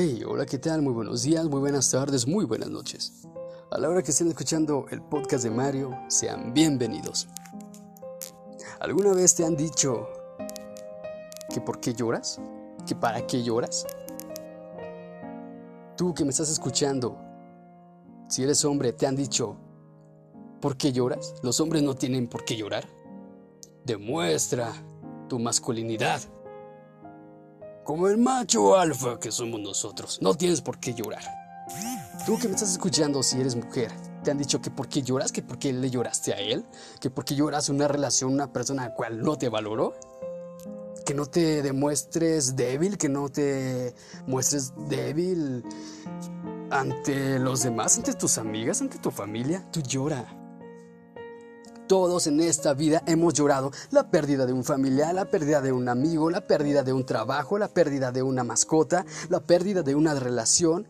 Hey, hola, ¿qué tal? Muy buenos días, muy buenas tardes, muy buenas noches. A la hora que estén escuchando el podcast de Mario, sean bienvenidos. ¿Alguna vez te han dicho que por qué lloras? ¿Que para qué lloras? Tú que me estás escuchando, si eres hombre, te han dicho ¿por qué lloras? Los hombres no tienen por qué llorar. Demuestra tu masculinidad. Como el macho alfa que somos nosotros. No tienes por qué llorar. Tú que me estás escuchando, si eres mujer, te han dicho que por qué lloras, que por qué le lloraste a él, que por qué lloras una relación, una persona a cual no te valoró, que no te demuestres débil, que no te muestres débil ante los demás, ante tus amigas, ante tu familia. Tú llora. Todos en esta vida hemos llorado la pérdida de un familiar, la pérdida de un amigo, la pérdida de un trabajo, la pérdida de una mascota, la pérdida de una relación.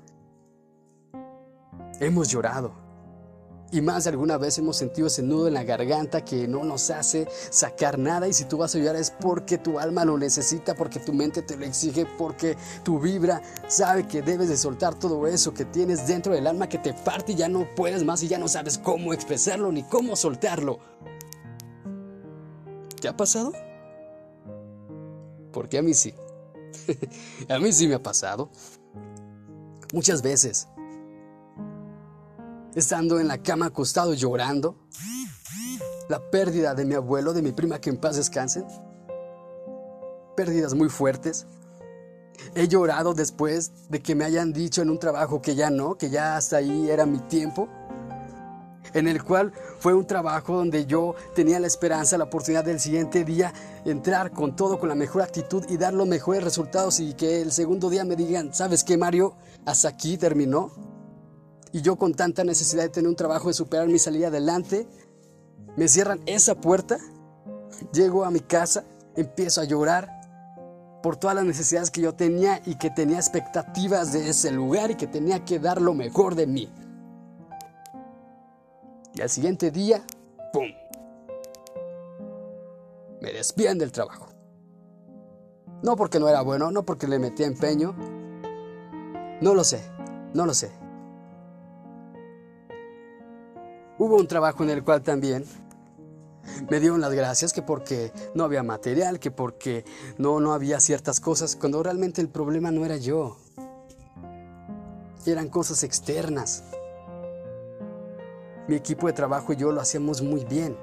Hemos llorado. Y más de alguna vez hemos sentido ese nudo en la garganta que no nos hace sacar nada y si tú vas a llorar es porque tu alma lo necesita, porque tu mente te lo exige, porque tu vibra sabe que debes de soltar todo eso que tienes dentro del alma que te parte y ya no puedes más y ya no sabes cómo expresarlo ni cómo soltarlo. ¿Te ha pasado? Porque a mí sí. a mí sí me ha pasado. Muchas veces estando en la cama acostado llorando, la pérdida de mi abuelo, de mi prima que en paz descansen, pérdidas muy fuertes. He llorado después de que me hayan dicho en un trabajo que ya no, que ya hasta ahí era mi tiempo, en el cual fue un trabajo donde yo tenía la esperanza, la oportunidad del siguiente día entrar con todo, con la mejor actitud y dar los mejores resultados y que el segundo día me digan, ¿sabes qué Mario? Hasta aquí terminó. Y yo con tanta necesidad de tener un trabajo, de superar mi salida adelante, me cierran esa puerta, llego a mi casa, empiezo a llorar por todas las necesidades que yo tenía y que tenía expectativas de ese lugar y que tenía que dar lo mejor de mí. Y al siguiente día, ¡pum! Me despiden del trabajo. No porque no era bueno, no porque le metía empeño. No lo sé, no lo sé. Hubo un trabajo en el cual también me dieron las gracias que porque no había material, que porque no, no había ciertas cosas, cuando realmente el problema no era yo. Eran cosas externas. Mi equipo de trabajo y yo lo hacíamos muy bien.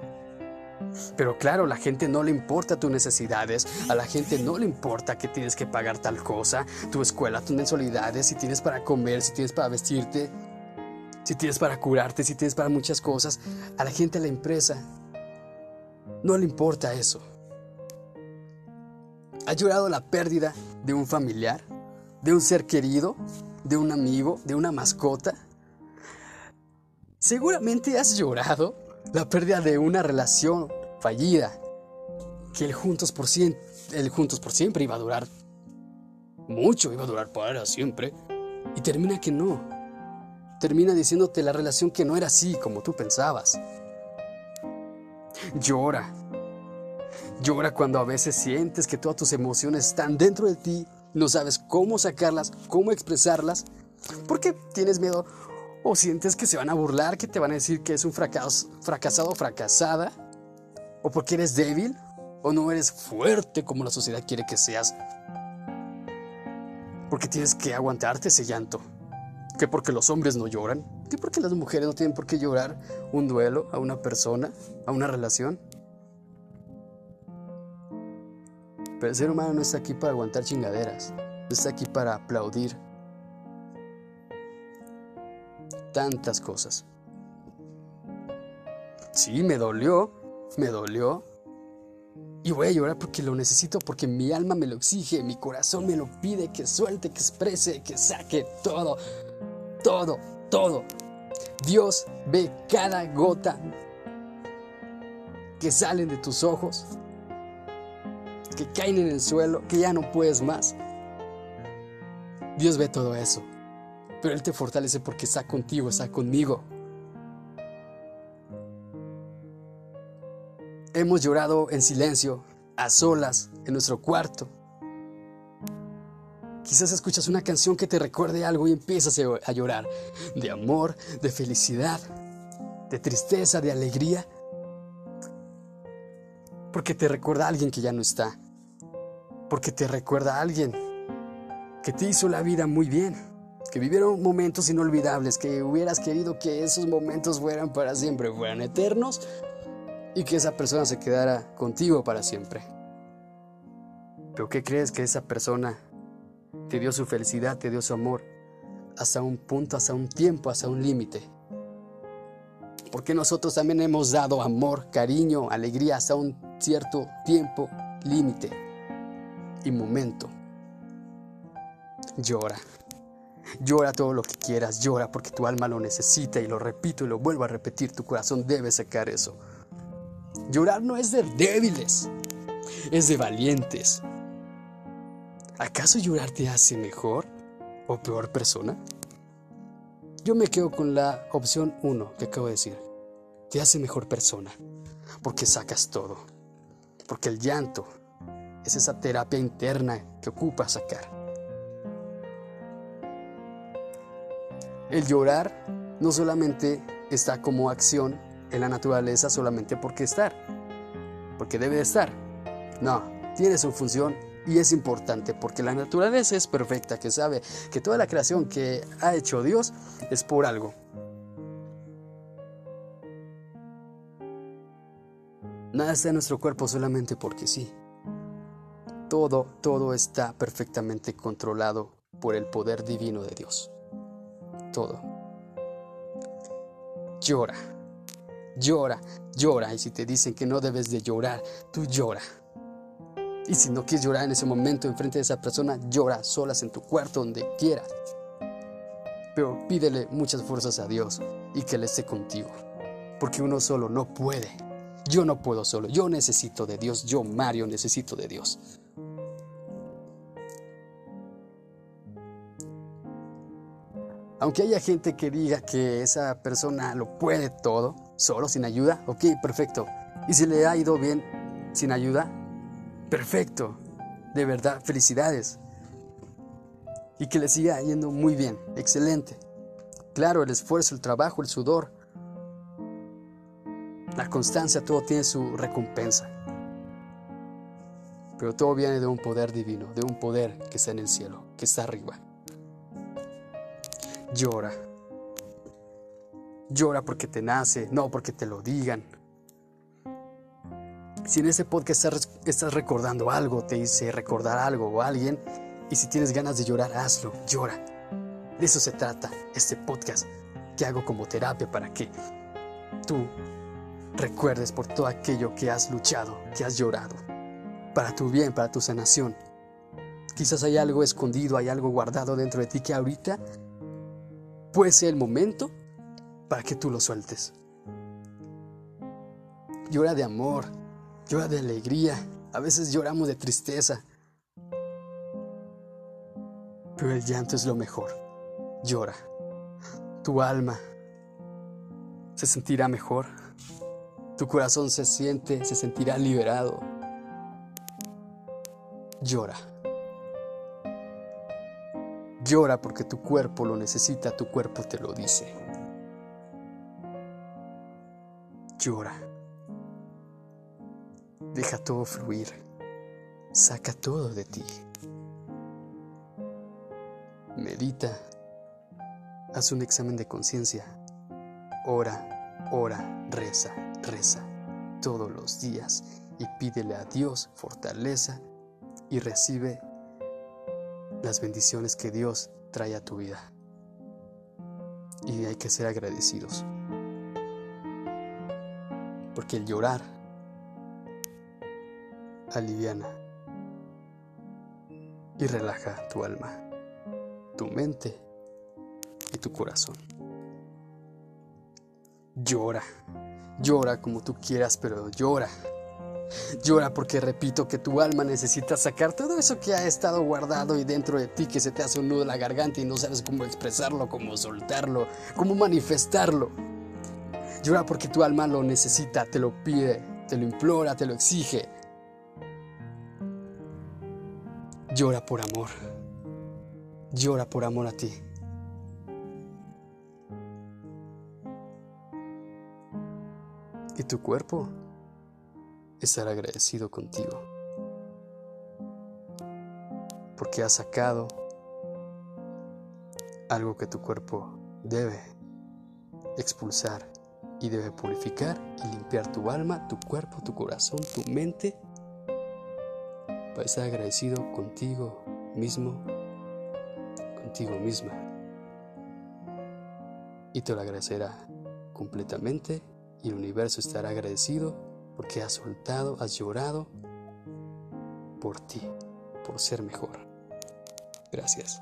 Pero claro, a la gente no le importa tus necesidades, a la gente no le importa que tienes que pagar tal cosa, tu escuela, tus mensualidades, si tienes para comer, si tienes para vestirte si tienes para curarte, si tienes para muchas cosas, a la gente, a la empresa, no le importa eso. ¿Has llorado la pérdida de un familiar, de un ser querido, de un amigo, de una mascota? Seguramente has llorado la pérdida de una relación fallida, que el juntos por siempre, el juntos por siempre iba a durar mucho, iba a durar para siempre, y termina que no termina diciéndote la relación que no era así como tú pensabas. Llora. Llora cuando a veces sientes que todas tus emociones están dentro de ti, no sabes cómo sacarlas, cómo expresarlas, porque tienes miedo o sientes que se van a burlar, que te van a decir que es un fracasado o fracasada, o porque eres débil o no eres fuerte como la sociedad quiere que seas, porque tienes que aguantarte ese llanto que porque los hombres no lloran, que porque las mujeres no tienen por qué llorar un duelo a una persona, a una relación. Pero el ser humano no está aquí para aguantar chingaderas, está aquí para aplaudir tantas cosas. Sí, me dolió, me dolió. Y voy a llorar porque lo necesito, porque mi alma me lo exige, mi corazón me lo pide, que suelte, que exprese, que saque todo todo, todo. Dios ve cada gota que salen de tus ojos, que caen en el suelo, que ya no puedes más. Dios ve todo eso, pero Él te fortalece porque está contigo, está conmigo. Hemos llorado en silencio, a solas, en nuestro cuarto. Quizás escuchas una canción que te recuerde algo y empiezas a llorar. De amor, de felicidad, de tristeza, de alegría. Porque te recuerda a alguien que ya no está. Porque te recuerda a alguien que te hizo la vida muy bien. Que vivieron momentos inolvidables. Que hubieras querido que esos momentos fueran para siempre, fueran eternos. Y que esa persona se quedara contigo para siempre. Pero ¿qué crees que esa persona te dio su felicidad, te dio su amor, hasta un punto, hasta un tiempo, hasta un límite. Porque nosotros también hemos dado amor, cariño, alegría hasta un cierto tiempo, límite y momento. Llora. Llora todo lo que quieras, llora porque tu alma lo necesita y lo repito y lo vuelvo a repetir, tu corazón debe sacar eso. Llorar no es de débiles, es de valientes. ¿Acaso llorar te hace mejor o peor persona? Yo me quedo con la opción 1 que acabo de decir. Te hace mejor persona porque sacas todo. Porque el llanto es esa terapia interna que ocupa sacar. El llorar no solamente está como acción en la naturaleza solamente porque estar, porque debe de estar. No, tiene su función y es importante porque la naturaleza es perfecta, que sabe que toda la creación que ha hecho Dios es por algo. Nada está en nuestro cuerpo solamente porque sí. Todo, todo está perfectamente controlado por el poder divino de Dios. Todo. Llora, llora, llora. Y si te dicen que no debes de llorar, tú llora. Y si no quieres llorar en ese momento enfrente de esa persona, llora solas en tu cuarto, donde quieras. Pero pídele muchas fuerzas a Dios y que Él esté contigo. Porque uno solo no puede. Yo no puedo solo. Yo necesito de Dios. Yo, Mario, necesito de Dios. Aunque haya gente que diga que esa persona lo puede todo, solo, sin ayuda, ok, perfecto. Y si le ha ido bien sin ayuda, Perfecto. De verdad, felicidades. Y que le siga yendo muy bien. Excelente. Claro, el esfuerzo, el trabajo, el sudor. La constancia, todo tiene su recompensa. Pero todo viene de un poder divino, de un poder que está en el cielo, que está arriba. Llora. Llora porque te nace, no porque te lo digan, si en ese podcast estás recordando algo, te hice recordar algo o alguien, y si tienes ganas de llorar, hazlo, llora. De eso se trata este podcast que hago como terapia para que tú recuerdes por todo aquello que has luchado, que has llorado, para tu bien, para tu sanación. Quizás hay algo escondido, hay algo guardado dentro de ti que ahorita puede ser el momento para que tú lo sueltes. Llora de amor, llora de alegría, a veces lloramos de tristeza. Pero el llanto es lo mejor. Llora. Tu alma se sentirá mejor. Tu corazón se siente, se sentirá liberado. Llora. Llora porque tu cuerpo lo necesita, tu cuerpo te lo dice. Llora. Deja todo fluir. Saca todo de ti. Medita. Haz un examen de conciencia. Ora, ora, reza, reza todos los días y pídele a Dios fortaleza y recibe las bendiciones que Dios trae a tu vida. Y hay que ser agradecidos. Porque el llorar aliviana y relaja tu alma, tu mente y tu corazón. Llora, llora como tú quieras, pero llora. Llora porque repito que tu alma necesita sacar todo eso que ha estado guardado y dentro de ti que se te hace un nudo en la garganta y no sabes cómo expresarlo, cómo soltarlo, cómo manifestarlo. Llora porque tu alma lo necesita, te lo pide, te lo implora, te lo exige. Llora por amor. llora por amor a ti. Y tu cuerpo estará agradecido contigo. Porque has sacado algo que tu cuerpo debe expulsar y debe purificar y limpiar tu alma, tu cuerpo, tu corazón, tu mente para estar agradecido contigo mismo, contigo misma. Y te lo agradecerá completamente y el universo estará agradecido porque has soltado, has llorado por ti, por ser mejor. Gracias.